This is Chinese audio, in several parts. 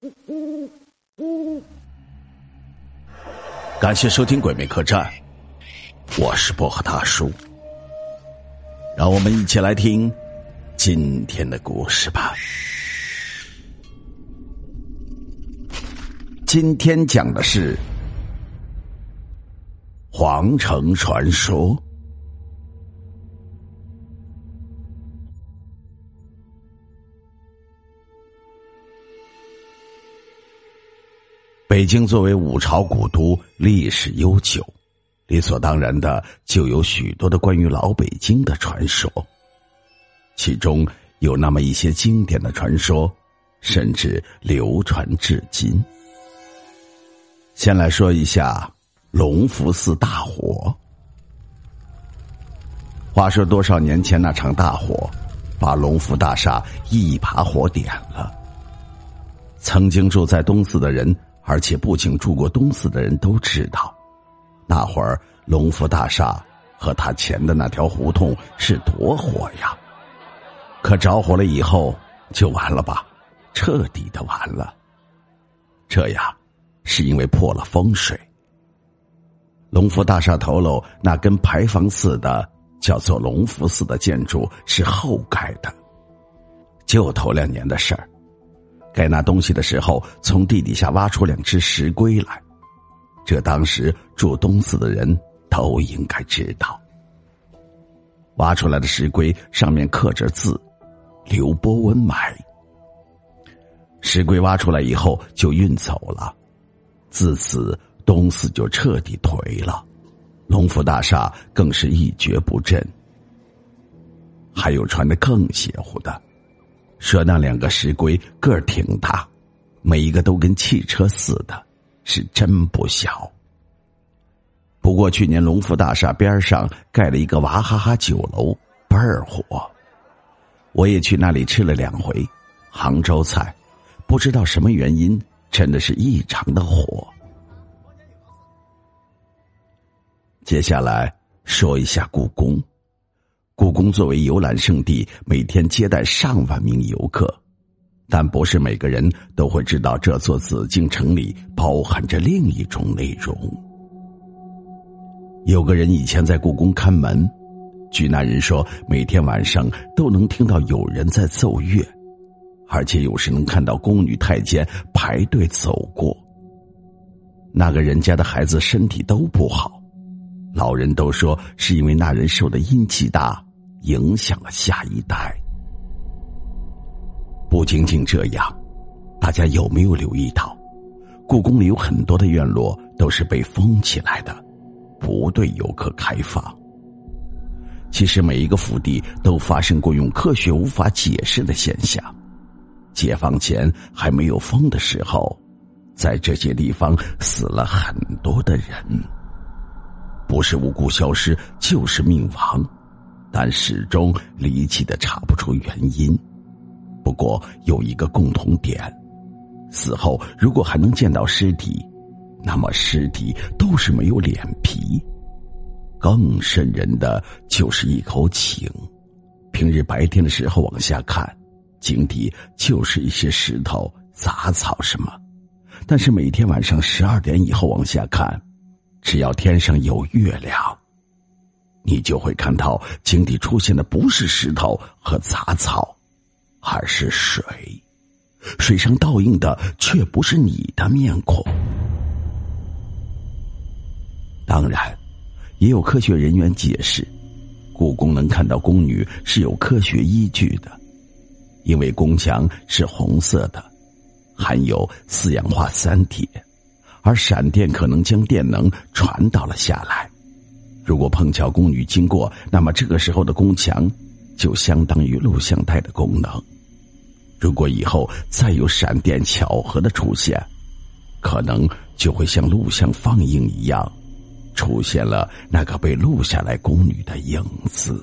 呜呜呜感谢收听《鬼魅客栈》，我是薄荷大叔，让我们一起来听今天的故事吧。今天讲的是皇城传说。北京作为五朝古都，历史悠久，理所当然的就有许多的关于老北京的传说。其中有那么一些经典的传说，甚至流传至今。先来说一下隆福寺大火。话说多少年前那场大火，把隆福大厦一把火点了。曾经住在东寺的人。而且不仅住过东寺的人都知道，那会儿隆福大厦和他前的那条胡同是多火呀！可着火了以后就完了吧，彻底的完了。这呀，是因为破了风水。隆福大厦头楼那根牌坊似的，叫做隆福寺的建筑是后盖的，就头两年的事儿。该拿东西的时候，从地底下挖出两只石龟来，这当时住东寺的人都应该知道。挖出来的石龟上面刻着字：“刘伯温埋。”石龟挖出来以后就运走了，自此东寺就彻底颓了，隆福大厦更是一蹶不振。还有传的更邪乎的。说那两个石龟个儿挺大，每一个都跟汽车似的，是真不小。不过去年隆福大厦边上盖了一个娃哈哈酒楼，倍儿火。我也去那里吃了两回杭州菜，不知道什么原因，真的是异常的火。接下来说一下故宫。故宫作为游览胜地，每天接待上万名游客，但不是每个人都会知道这座紫禁城里包含着另一种内容。有个人以前在故宫看门，据那人说，每天晚上都能听到有人在奏乐，而且有时能看到宫女太监排队走过。那个人家的孩子身体都不好，老人都说是因为那人受的阴气大。影响了下一代。不仅仅这样，大家有没有留意到，故宫里有很多的院落都是被封起来的，不对游客开放。其实每一个府邸都发生过用科学无法解释的现象。解放前还没有封的时候，在这些地方死了很多的人，不是无故消失，就是命亡。但始终离奇的查不出原因。不过有一个共同点：死后如果还能见到尸体，那么尸体都是没有脸皮。更瘆人的就是一口井，平日白天的时候往下看，井底就是一些石头、杂草什么；但是每天晚上十二点以后往下看，只要天上有月亮。你就会看到井底出现的不是石头和杂草，而是水，水上倒映的却不是你的面孔。当然，也有科学人员解释，故宫能看到宫女是有科学依据的，因为宫墙是红色的，含有四氧化三铁，而闪电可能将电能传导了下来。如果碰巧宫女经过，那么这个时候的宫墙就相当于录像带的功能。如果以后再有闪电巧合的出现，可能就会像录像放映一样，出现了那个被录下来宫女的影子。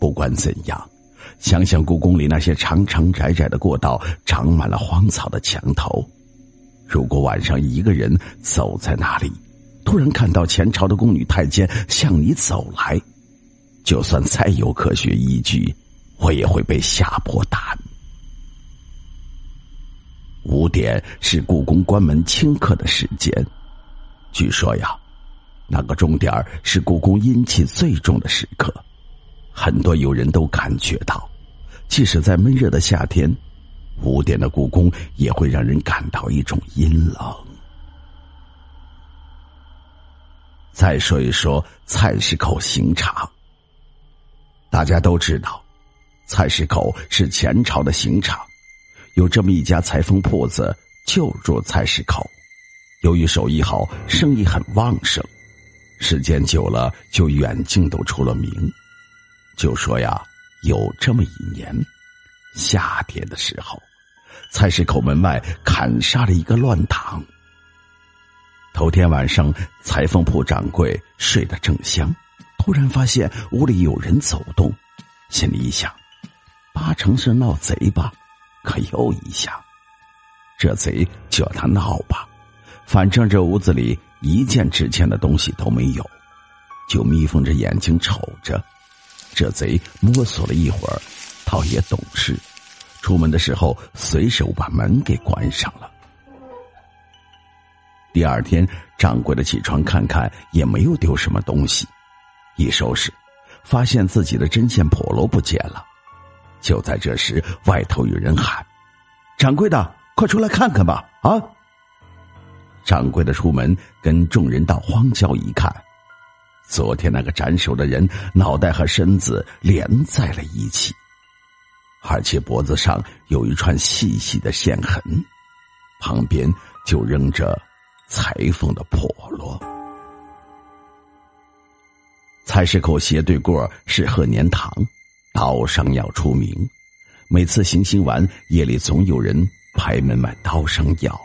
不管怎样，想想故宫里那些长长窄窄的过道，长满了荒草的墙头，如果晚上一个人走在那里。突然看到前朝的宫女太监向你走来，就算再有科学依据，我也会被吓破胆。五点是故宫关门清客的时间。据说呀，那个钟点是故宫阴气最重的时刻，很多游人都感觉到，即使在闷热的夏天，五点的故宫也会让人感到一种阴冷。再说一说菜市口刑场。大家都知道，菜市口是前朝的刑场，有这么一家裁缝铺子就住菜市口。由于手艺好，生意很旺盛，时间久了就远近都出了名。就说呀，有这么一年，夏天的时候，菜市口门外砍杀了一个乱党。头天晚上，裁缝铺掌柜睡得正香。突然发现屋里有人走动，心里一想，八成是闹贼吧。可又一想，这贼就让他闹吧，反正这屋子里一件值钱的东西都没有，就眯缝着眼睛瞅着。这贼摸索了一会儿，倒也懂事，出门的时候随手把门给关上了。第二天，掌柜的起床看看，也没有丢什么东西。一收拾，发现自己的针线笸箩不见了。就在这时，外头有人喊：“掌柜的，快出来看看吧！”啊！掌柜的出门，跟众人到荒郊一看，昨天那个斩首的人脑袋和身子连在了一起，而且脖子上有一串细细的线痕，旁边就扔着裁缝的笸箩。菜市口斜对过是鹤年堂，刀伤药出名。每次行刑完，夜里总有人拍门买刀伤药。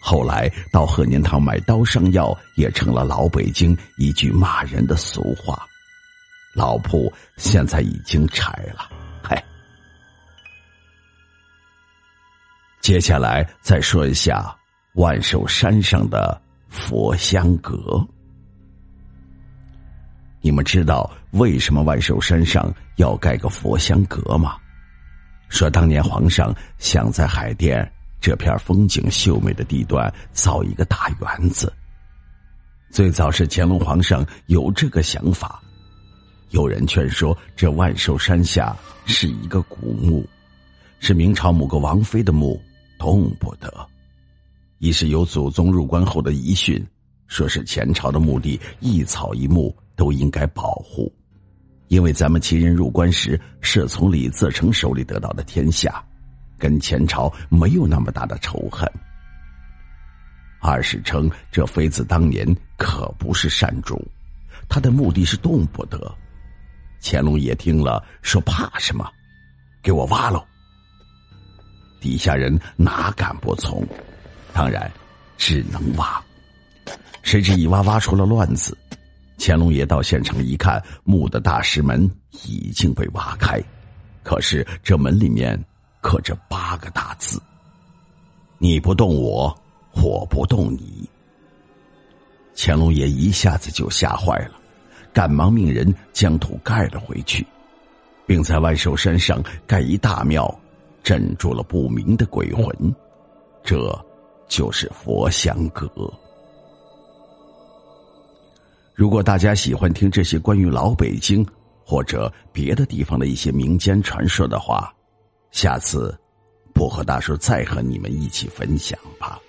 后来到鹤年堂买刀伤药，也成了老北京一句骂人的俗话。老铺现在已经拆了，嗨。接下来再说一下万寿山上的佛香阁。你们知道为什么万寿山上要盖个佛香阁吗？说当年皇上想在海淀这片风景秀美的地段造一个大园子。最早是乾隆皇上有这个想法，有人劝说这万寿山下是一个古墓，是明朝某个王妃的墓，动不得。一是有祖宗入关后的遗训，说是前朝的墓地一草一木。都应该保护，因为咱们秦人入关时是从李自成手里得到的天下，跟前朝没有那么大的仇恨。二是称这妃子当年可不是善主，他的目的是动不得。乾隆爷听了说：“怕什么？给我挖喽！”底下人哪敢不从？当然，只能挖。谁知一挖挖出了乱子。乾隆爷到现场一看，墓的大石门已经被挖开，可是这门里面刻着八个大字：“你不动我，我不动你。”乾隆爷一下子就吓坏了，赶忙命人将土盖了回去，并在万寿山上盖一大庙，镇住了不明的鬼魂，这就是佛香阁。如果大家喜欢听这些关于老北京或者别的地方的一些民间传说的话，下次薄荷大叔再和你们一起分享吧。